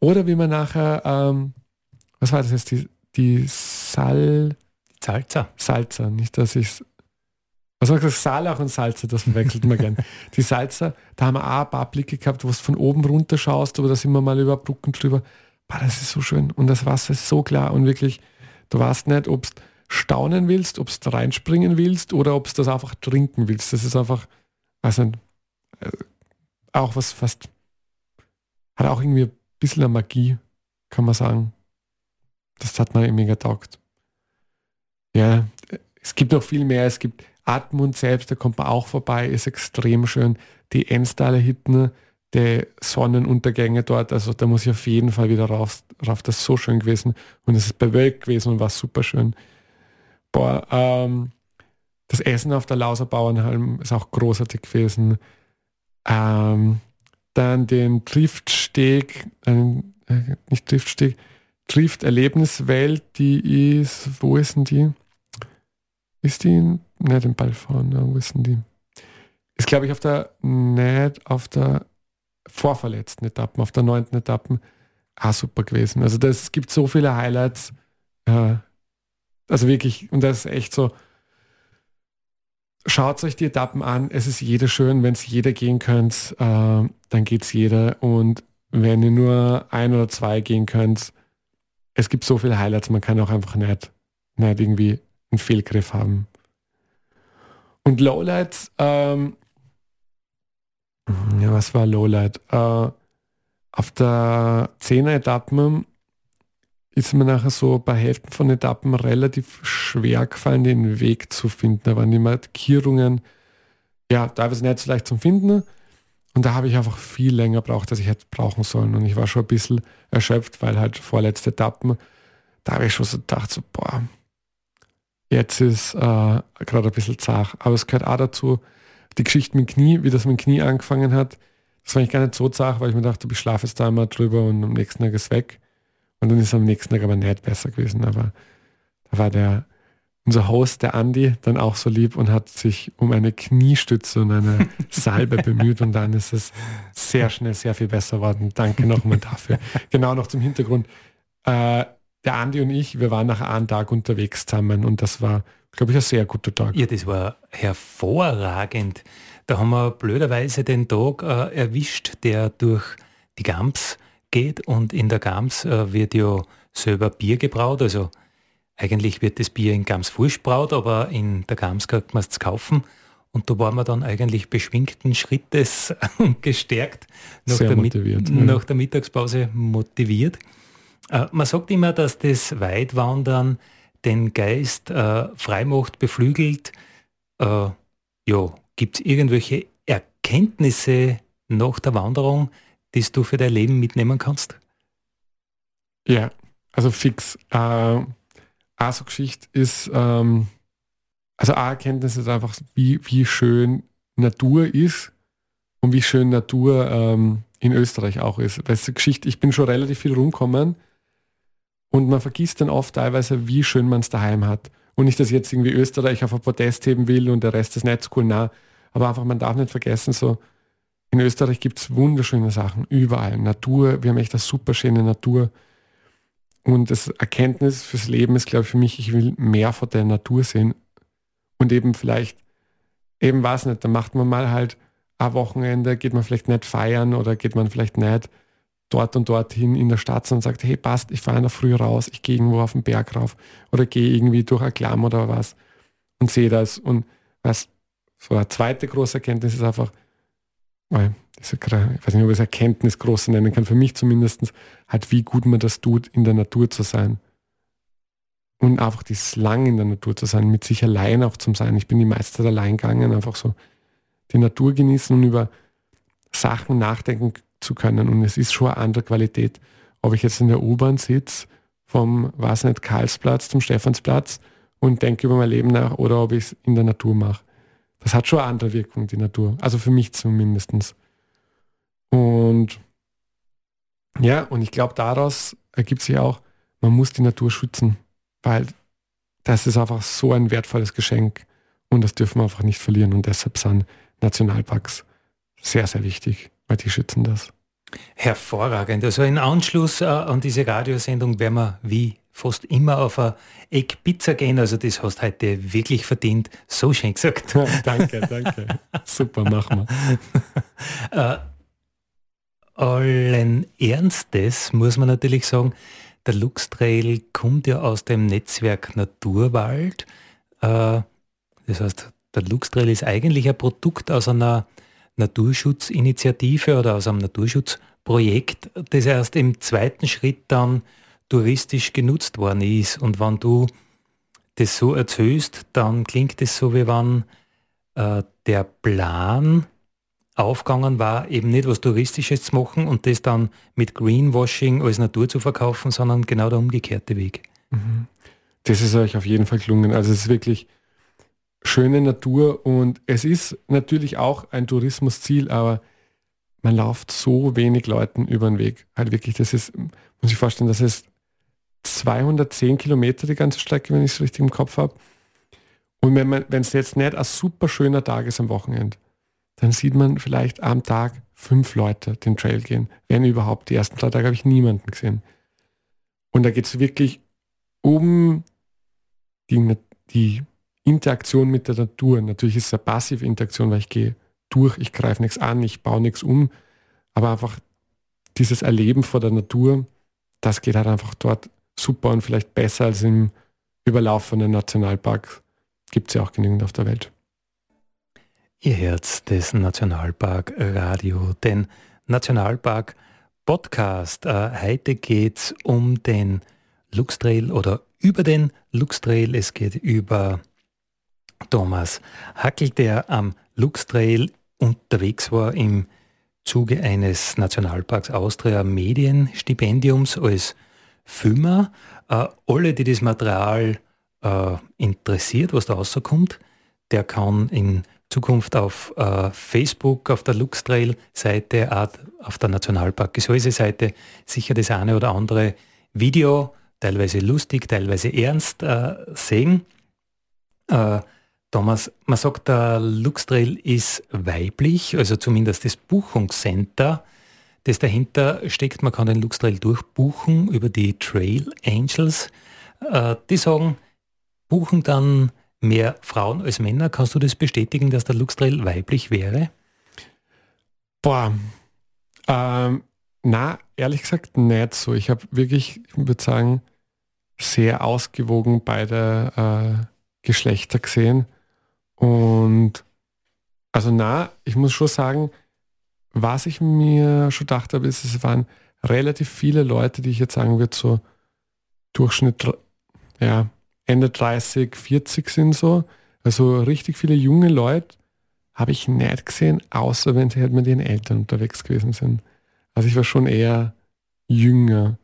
[SPEAKER 3] Oder wie man nachher, ähm, was war das jetzt, die, die Sal...
[SPEAKER 2] Salza.
[SPEAKER 3] Salza, nicht, dass ich was war das? Salach und Salza, das verwechselt man gern. Die Salza, da haben wir auch ein paar Blicke gehabt, wo du von oben runter schaust, aber da sind wir mal über Brücken drüber. Boah, das ist so schön. Und das Wasser ist so klar und wirklich, du weißt nicht, ob du staunen willst, ob du reinspringen willst oder ob du das einfach trinken willst. Das ist einfach, also auch was fast, hat auch irgendwie ein bisschen Magie, kann man sagen. Das hat mir mega taugt. Ja, es gibt noch viel mehr. Es gibt Atmund selbst, da kommt man auch vorbei, ist extrem schön. Die Enstaler Hitten, die Sonnenuntergänge dort, also da muss ich auf jeden Fall wieder rauf, rauf. Das ist so schön gewesen und es ist bewölkt gewesen und war super schön. Boah, ähm, das Essen auf der Lauser Bauernhalm ist auch großartig gewesen. Ähm, dann den Driftsteg, äh, nicht Driftsteg, Drift-Erlebniswelt, die ist, wo ist denn die? Ist die in, nicht im Ballfahren, wo ist denn die? Ist, glaube ich, auf der, nicht auf der vorverletzten Etappen, auf der neunten Etappen auch super gewesen. Also das gibt so viele Highlights. Äh, also wirklich, und das ist echt so, schaut euch die Etappen an. Es ist jeder schön, wenn es jeder gehen könnt, äh, dann geht es jeder. Und wenn ihr nur ein oder zwei gehen könnt, es gibt so viele Highlights, man kann auch einfach nicht, nicht irgendwie einen Fehlgriff haben. Und Lowlights, ähm, ja, was war Lowlight? Äh, auf der 10er Etappen ist mir nachher so bei Hälften von Etappen relativ schwer gefallen, den Weg zu finden. Da waren immer Markierungen, ja, teilweise nicht so leicht zum Finden. Und da habe ich einfach viel länger braucht, als ich hätte brauchen sollen. Und ich war schon ein bisschen erschöpft, weil halt vorletzte Etappen, da habe ich schon so gedacht, so, boah, jetzt ist äh, gerade ein bisschen zart. Aber es gehört auch dazu, die Geschichte mit dem Knie, wie das mit dem Knie angefangen hat, das war ich gar nicht so zart, weil ich mir dachte, ich schlafe jetzt da einmal drüber und am nächsten Tag ist weg. Und dann ist am nächsten Tag aber nicht besser gewesen. Aber da war der, unser Host, der Andi, dann auch so lieb und hat sich um eine Kniestütze und eine Salbe bemüht und dann ist es sehr schnell sehr viel besser geworden. Danke nochmal dafür. Genau noch zum Hintergrund. Äh, der Andi und ich, wir waren nach einem Tag unterwegs zusammen und das war glaube ich, ein sehr guter Tag.
[SPEAKER 2] Ja, das war hervorragend. Da haben wir blöderweise den Tag äh, erwischt, der durch die Gams geht und in der Gams äh, wird ja selber Bier gebraut. Also eigentlich wird das Bier in Gams frisch braut, aber in der Gams kann man es kaufen. Und da waren wir dann eigentlich beschwingten Schrittes und gestärkt nach der, motiviert, nach der, Mittagspause motiviert. Äh, man sagt immer, dass das Weitwandern den Geist äh, frei macht, beflügelt. Äh, ja, gibt es irgendwelche Erkenntnisse nach der Wanderung, die du für dein Leben mitnehmen kannst?
[SPEAKER 3] Ja, also fix. Äh, so Geschichte ist, ähm, also eine Erkenntnis ist einfach, wie, wie schön Natur ist und wie schön Natur ähm, in Österreich auch ist. Weißt du, Geschichte, ich bin schon relativ viel rumgekommen und man vergisst dann oft teilweise, wie schön man es daheim hat. Und nicht, dass jetzt irgendwie Österreich auf ein Protest heben will und der Rest ist nicht so cool, nah. Aber einfach, man darf nicht vergessen, so in Österreich gibt es wunderschöne Sachen, überall. Natur, wir haben echt eine super schöne Natur. Und das Erkenntnis fürs Leben ist, glaube ich, für mich, ich will mehr von der Natur sehen. Und eben vielleicht, eben was nicht, dann macht man mal halt ein Wochenende, geht man vielleicht nicht feiern oder geht man vielleicht nicht dort und dorthin in der Stadt und sagt, hey, passt, ich fahre der Früh raus, ich gehe irgendwo auf den Berg rauf oder gehe irgendwie durch ein Klamm oder was und sehe das. Und was so eine zweite große Erkenntnis ist einfach, weil diese, ich weiß nicht, ob ich es Erkenntnis groß nennen kann, für mich zumindest, halt wie gut man das tut, in der Natur zu sein. Und einfach dieses lang in der Natur zu sein, mit sich allein auch zu sein. Ich bin die meiste Zeit allein gegangen, einfach so die Natur genießen und über Sachen nachdenken zu können. Und es ist schon eine andere Qualität, ob ich jetzt in der U-Bahn sitze, vom, weiß nicht, Karlsplatz zum Stephansplatz und denke über mein Leben nach oder ob ich es in der Natur mache. Das hat schon eine andere Wirkung, die Natur. Also für mich zumindest. Und ja, und ich glaube, daraus ergibt sich auch, man muss die Natur schützen, weil das ist einfach so ein wertvolles Geschenk und das dürfen wir einfach nicht verlieren. Und deshalb sind Nationalparks sehr, sehr wichtig, weil die schützen das.
[SPEAKER 2] Hervorragend. Also in Anschluss äh, an diese Radiosendung werden wir wie fast immer auf eine Eck Pizza gehen. Also das hast heute wirklich verdient. So schön gesagt.
[SPEAKER 3] danke, danke. Super, machen
[SPEAKER 2] wir. äh, allen Ernstes muss man natürlich sagen, der Lux Trail kommt ja aus dem Netzwerk Naturwald. Äh, das heißt, der Lux Trail ist eigentlich ein Produkt aus einer Naturschutzinitiative oder aus einem Naturschutzprojekt, das erst im zweiten Schritt dann touristisch genutzt worden ist. Und wenn du das so erzählst, dann klingt es so, wie wenn äh, der Plan aufgegangen war, eben nicht was Touristisches zu machen und das dann mit Greenwashing als Natur zu verkaufen, sondern genau der umgekehrte Weg. Mhm.
[SPEAKER 3] Das ist euch auf jeden Fall gelungen. Also es ist wirklich schöne Natur und es ist natürlich auch ein Tourismusziel, aber man läuft so wenig Leuten über den Weg. Halt wirklich, das ist, muss ich vorstellen, das ist 210 Kilometer die ganze Strecke, wenn ich es richtig im Kopf habe. Und wenn es jetzt nicht ein super schöner Tag ist am Wochenende, dann sieht man vielleicht am Tag fünf Leute den Trail gehen. Wenn überhaupt. Die ersten drei Tage habe ich niemanden gesehen. Und da geht es wirklich um die, die Interaktion mit der Natur. Natürlich ist es eine passive Interaktion, weil ich gehe durch, ich greife nichts an, ich baue nichts um. Aber einfach dieses Erleben vor der Natur, das geht halt einfach dort super und vielleicht besser als im überlaufenden Nationalpark. Gibt es ja auch genügend auf der Welt.
[SPEAKER 2] Ihr Herz des Nationalpark Radio, den Nationalpark Podcast. Äh, heute geht es um den Luxtrail oder über den Luxtrail. Es geht über Thomas Hackel, der am Luxtrail unterwegs war im Zuge eines Nationalparks Austria Medienstipendiums als Filmer. Äh, alle, die das Material äh, interessiert, was da rauskommt, der kann in Zukunft auf äh, Facebook, auf der Luxtrail-Seite, auf der Nationalpark-Gesäuse-Seite sicher das eine oder andere Video, teilweise lustig, teilweise ernst, äh, sehen. Äh, Thomas, man sagt, der Luxtrail ist weiblich, also zumindest das Buchungscenter, das dahinter steckt. Man kann den Luxtrail durchbuchen über die Trail Angels. Äh, die sagen, buchen dann mehr Frauen als Männer. Kannst du das bestätigen, dass der Luxtrail weiblich wäre?
[SPEAKER 3] Boah, ähm, na, ehrlich gesagt nicht so. Ich habe wirklich, ich würde sagen, sehr ausgewogen beide äh, Geschlechter gesehen. Und also na, ich muss schon sagen, was ich mir schon gedacht habe, ist, es waren relativ viele Leute, die ich jetzt sagen würde, so Durchschnitt, ja, Ende 30, 40 sind so. Also richtig viele junge Leute habe ich nicht gesehen, außer wenn sie halt mit ihren Eltern unterwegs gewesen sind. Also ich war schon eher jünger.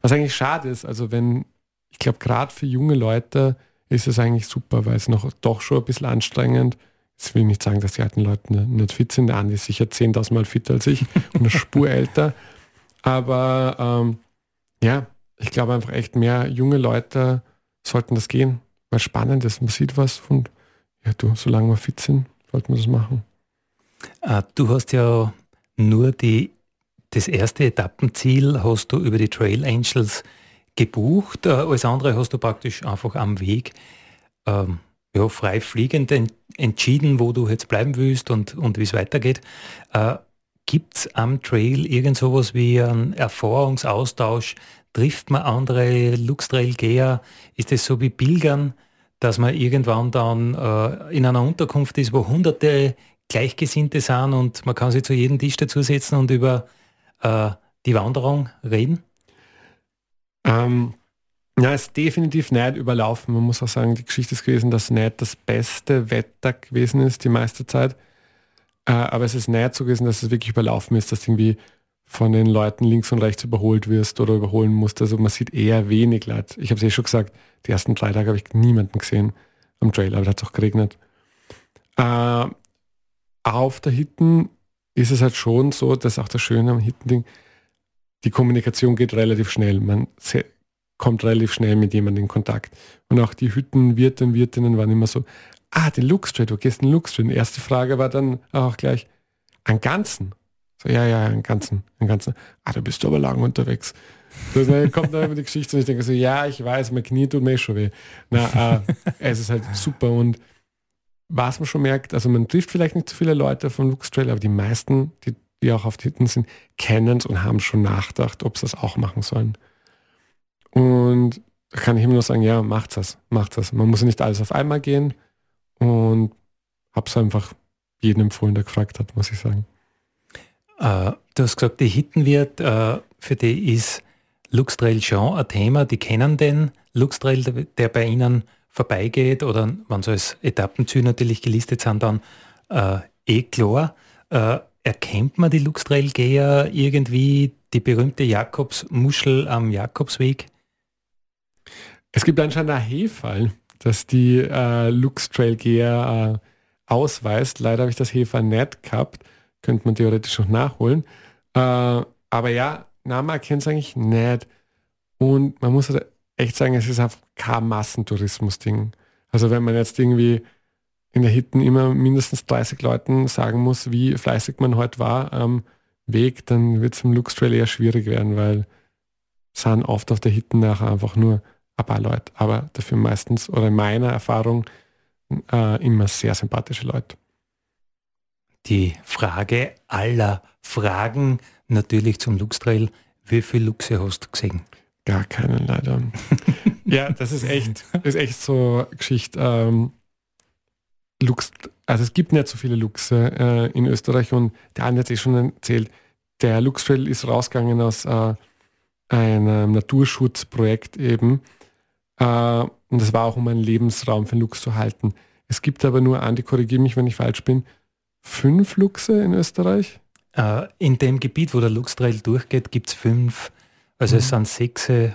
[SPEAKER 3] Was eigentlich schade ist, also wenn, ich glaube gerade für junge Leute ist es eigentlich super, weil es noch doch schon ein bisschen anstrengend. Jetzt will ich nicht sagen, dass die alten Leute nicht fit sind. Der Andi ist sicher 10.000 Mal fitter als ich und eine Spur älter. Aber ähm, ja, ich glaube einfach echt mehr junge Leute sollten das gehen, weil spannend ist. Man sieht was und ja, du, solange wir fit sind, sollten wir das machen.
[SPEAKER 2] Ah, du hast ja nur die, das erste Etappenziel hast du über die Trail Angels gebucht. Äh, alles andere hast du praktisch einfach am Weg ähm, ja, frei fliegend en entschieden, wo du jetzt bleiben willst und, und wie es weitergeht. Äh, Gibt es am Trail irgend sowas wie einen Erfahrungsaustausch Trifft man andere Luxtrail-Geher? Ist es so wie Pilgern, dass man irgendwann dann äh, in einer Unterkunft ist, wo hunderte Gleichgesinnte sind und man kann sich zu jedem Tisch dazusetzen und über äh, die Wanderung reden?
[SPEAKER 3] Ähm, ja, ist definitiv nicht überlaufen. Man muss auch sagen, die Geschichte ist gewesen, dass nicht das beste Wetter gewesen ist die meiste Zeit. Äh, aber es ist nicht so gewesen, dass es wirklich überlaufen ist, dass irgendwie von den Leuten links und rechts überholt wirst oder überholen musst. Also man sieht eher wenig Leute. Ich habe es eh schon gesagt, die ersten drei Tage habe ich niemanden gesehen am Trail, aber da hat es auch geregnet. Äh, auf der Hitten ist es halt schon so, dass auch das Schöne am Hitten-Ding, die Kommunikation geht relativ schnell. Man kommt relativ schnell mit jemandem in Kontakt. Und auch die Hüttenwirte und Wirtinnen waren immer so, ah, den Luxtrade, du gehst den Luxtrade. Erste Frage war dann auch gleich, an Ganzen. So, ja, ja, einen ganzen, einen ganzen. Ah, da bist du aber lang unterwegs. Das kommt dann immer die Geschichte und ich denke so, ja, ich weiß, mein Knie tut mir eh schon weh. Na, äh, es ist halt super und was man schon merkt, also man trifft vielleicht nicht so viele Leute von Lux Trail, aber die meisten, die, die auch auf Titten sind, kennen es und haben schon nachgedacht, ob sie das auch machen sollen. Und da kann ich immer nur sagen, ja, macht das, macht das. Man muss nicht alles auf einmal gehen und hab's einfach jedem empfohlen, der gefragt hat, muss ich sagen.
[SPEAKER 2] Äh, du hast gesagt, die Hittenwirt, äh, für die ist Luxtrail schon ein Thema. Die kennen den Luxtrail, der bei ihnen vorbeigeht oder wenn sie als Etappenziel natürlich gelistet sind, dann äh, eh klar. Erkennt man die Luxtrail-Geher irgendwie die berühmte Jakobsmuschel am Jakobsweg?
[SPEAKER 3] Es gibt anscheinend ein Hefall, das die äh, Luxtrail-Geher äh, ausweist. Leider habe ich das Hefall nicht gehabt könnte man theoretisch noch nachholen. Äh, aber ja, Name erkennt es eigentlich nicht. Und man muss halt echt sagen, es ist einfach kein Massentourismus-Ding. Also wenn man jetzt irgendwie in der Hitten immer mindestens 30 Leuten sagen muss, wie fleißig man heute war am Weg, dann wird es im Lux Trail eher schwierig werden, weil es sind oft auf der Hitten nachher einfach nur ein paar Leute, aber dafür meistens oder in meiner Erfahrung äh, immer sehr sympathische Leute
[SPEAKER 2] die Frage aller Fragen natürlich zum Luxtrail. Wie viele Luchse hast du gesehen?
[SPEAKER 3] Gar keinen leider. ja, das ist echt, ist echt so Geschichte. Ähm, Lux, also es gibt nicht so viele Luchse äh, in Österreich und der eine hat es eh schon erzählt, der Luxtrail ist rausgegangen aus äh, einem Naturschutzprojekt eben. Äh, und das war auch, um einen Lebensraum für Luchs zu halten. Es gibt aber nur, Andi, korrigiere mich, wenn ich falsch bin, fünf Luchse in Österreich?
[SPEAKER 2] Äh, in dem Gebiet, wo der Luchstrail durchgeht, gibt es fünf. Also mhm. es sind sechs äh,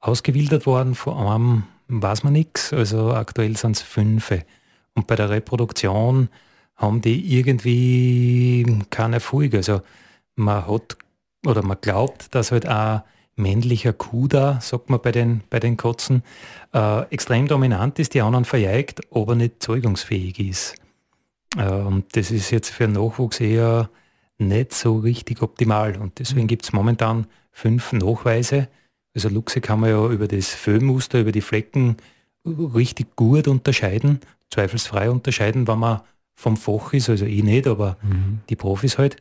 [SPEAKER 2] ausgewildert worden, vor einem weiß man nichts. Also aktuell sind es fünf. Und bei der Reproduktion haben die irgendwie keine Erfolg. Also man hat oder man glaubt, dass halt ein männlicher Kuda, sagt man bei den, bei den Katzen, äh, extrem dominant ist, die anderen verjeigt, aber nicht zeugungsfähig ist. Äh, und das ist jetzt für Nachwuchs eher nicht so richtig optimal. Und deswegen mhm. gibt es momentan fünf Nachweise. Also Luchse kann man ja über das Föhnmuster, über die Flecken richtig gut unterscheiden, zweifelsfrei unterscheiden, wenn man vom Fach ist, also ich nicht, aber mhm. die Profis halt.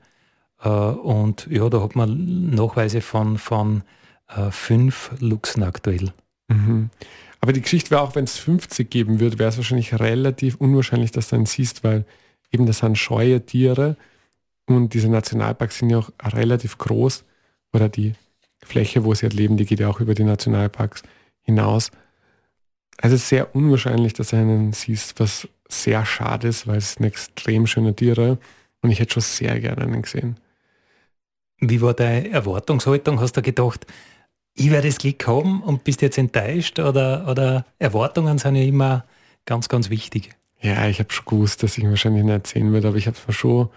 [SPEAKER 2] Äh, und ja, da hat man Nachweise von, von äh, fünf Luchsen aktuell.
[SPEAKER 3] Mhm. Aber die Geschichte wäre auch, wenn es 50 geben würde, wäre es wahrscheinlich relativ unwahrscheinlich, dass du einen siehst, weil eben das sind scheue Tiere und diese Nationalparks sind ja auch relativ groß oder die Fläche, wo sie halt leben, die geht ja auch über die Nationalparks hinaus. Also sehr unwahrscheinlich, dass du einen siehst, was sehr schade ist, weil es sind extrem schöne Tiere und ich hätte schon sehr gerne einen gesehen.
[SPEAKER 2] Wie war deine Erwartungshaltung? Hast du gedacht, ich werde das Glück haben und bist jetzt enttäuscht oder, oder Erwartungen sind ja immer ganz, ganz wichtig.
[SPEAKER 3] Ja, ich habe schon gewusst, dass ich wahrscheinlich nicht sehen werde, aber ich habe schon,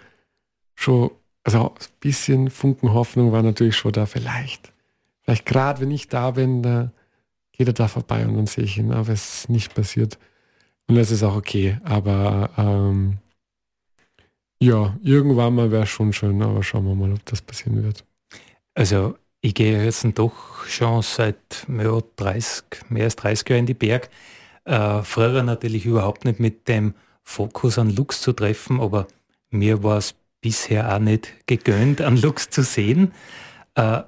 [SPEAKER 3] schon, also ein bisschen Funken Hoffnung war natürlich schon da, vielleicht. Vielleicht gerade wenn ich da bin, da geht er da vorbei und dann sehe ich ihn, aber es ist nicht passiert. Und das ist auch okay, aber ähm, ja, irgendwann mal wäre es schon schön, aber schauen wir mal, ob das passieren wird.
[SPEAKER 2] Also ich gehe jetzt doch schon seit mehr, 30, mehr als 30 Jahren in die Berg. Äh, früher natürlich überhaupt nicht mit dem Fokus an Lux zu treffen, aber mir war es bisher auch nicht gegönnt, an Lux zu sehen. Äh,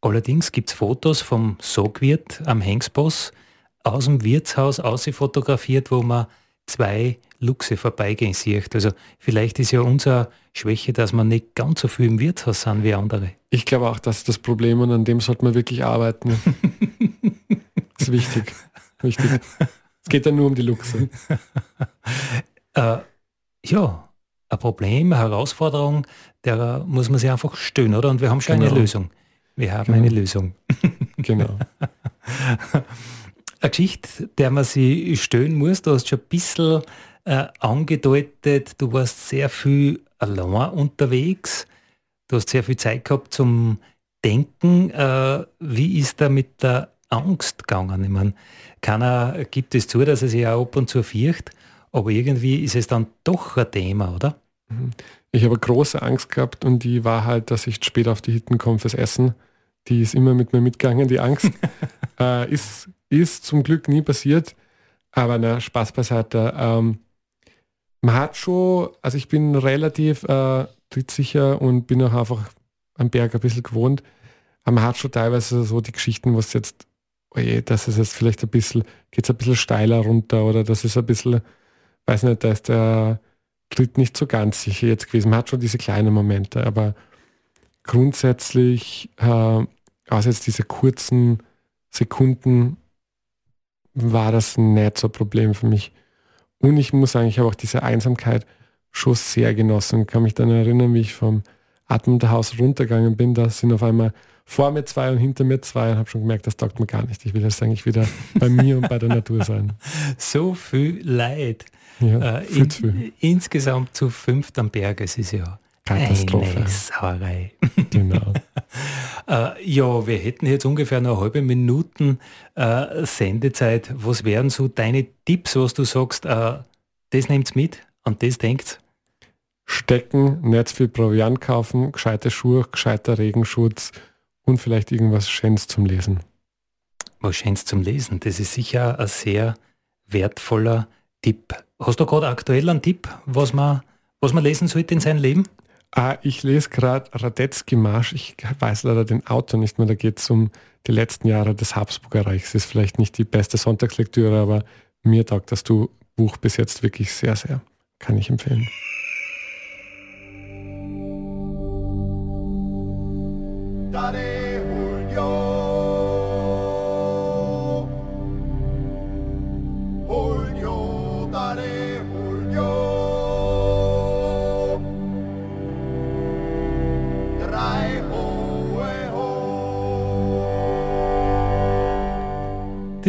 [SPEAKER 2] allerdings gibt es Fotos vom Sogwirt am Hengsboss aus dem Wirtshaus fotografiert, wo man zwei Luchse vorbeigehen sieht. Also vielleicht ist ja unsere Schwäche, dass wir nicht ganz so viel im Wirtshaus sind wie andere.
[SPEAKER 3] Ich glaube auch, das ist das Problem und an dem sollte man wirklich arbeiten. das ist wichtig. Wichtig. Es geht ja nur um die Luchse.
[SPEAKER 2] äh, ja, ein Problem, eine Herausforderung, der muss man sich einfach stellen, oder? Und wir haben schon genau. eine Lösung. Wir haben genau. eine Lösung.
[SPEAKER 3] genau.
[SPEAKER 2] eine Geschichte, der man sich stellen muss. Du hast schon ein bisschen äh, angedeutet, du warst sehr viel allein unterwegs. Du hast sehr viel Zeit gehabt zum Denken. Äh, wie ist da mit der Angst gegangen? Ich meine, keiner gibt es zu, dass er sich auch ab und zu fürcht, aber irgendwie ist es dann doch ein Thema, oder?
[SPEAKER 3] Mhm. Ich habe große Angst gehabt und die war halt, dass ich später auf die Hitten komme fürs Essen. Die ist immer mit mir mitgegangen, die Angst. äh, ist ist zum Glück nie passiert, aber na, Spaß beiseite. Ähm, man hat schon, also ich bin relativ äh, trittsicher und bin auch einfach am Berg ein bisschen gewohnt, aber man hat schon teilweise so die Geschichten, was jetzt, oje, oh das ist jetzt vielleicht ein bisschen, geht es ein bisschen steiler runter oder das ist ein bisschen, weiß nicht, da ist der Tritt nicht so ganz sicher jetzt gewesen. Man hat schon diese kleinen Momente, aber grundsätzlich, äh, also jetzt diese kurzen Sekunden, war das nicht so ein Problem für mich. Und ich muss sagen, ich habe auch diese Einsamkeit schon sehr genossen. Ich kann mich dann erinnern, wie ich vom Atmenderhaus runtergegangen bin. Da sind auf einmal vor mir zwei und hinter mir zwei und habe schon gemerkt, das taugt mir gar nicht. Ich will jetzt eigentlich wieder bei mir und bei der Natur sein.
[SPEAKER 2] So viel Leid.
[SPEAKER 3] Ja, äh, in, viel.
[SPEAKER 2] Insgesamt zu fünft am Berg, es ist ja
[SPEAKER 3] Katastrophe.
[SPEAKER 2] Eine Sauerei.
[SPEAKER 3] Genau.
[SPEAKER 2] äh, ja, wir hätten jetzt ungefähr eine halbe Minuten äh, Sendezeit. Was wären so deine Tipps, was du sagst, äh, das nehmt's mit und das denkt?
[SPEAKER 3] Stecken, nicht viel Proviant kaufen, gescheite Schuhe, gescheiter Regenschutz und vielleicht irgendwas Schönes zum Lesen.
[SPEAKER 2] Was Schönes zum Lesen, das ist sicher ein sehr wertvoller Tipp. Hast du gerade aktuell einen Tipp, was man, was man lesen sollte in seinem Leben?
[SPEAKER 3] Ah, ich lese gerade Radetzky Marsch. Ich weiß leider den Autor nicht mehr. Da geht es um die letzten Jahre des Habsburger Reichs. Ist vielleicht nicht die beste Sonntagslektüre, aber mir taugt das Buch bis jetzt wirklich sehr, sehr. Kann ich empfehlen.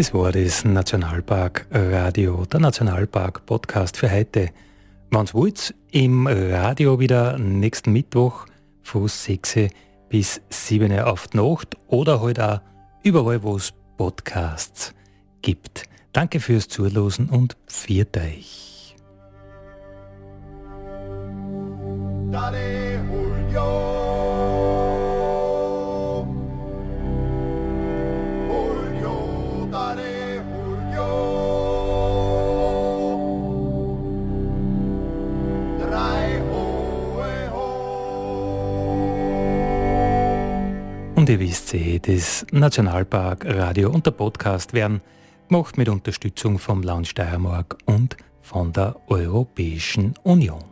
[SPEAKER 2] Das war das Nationalpark Radio, der Nationalpark Podcast für heute. Wenn's wollt, im Radio wieder nächsten Mittwoch von 6 bis 7 auf die Nacht oder halt auch überall, wo es Podcasts gibt. Danke fürs Zuhören und pfiat euch. Dale, Und ihr wisst eh, das Nationalpark Radio und der Podcast werden gemacht mit Unterstützung vom Land Steiermark und von der Europäischen Union.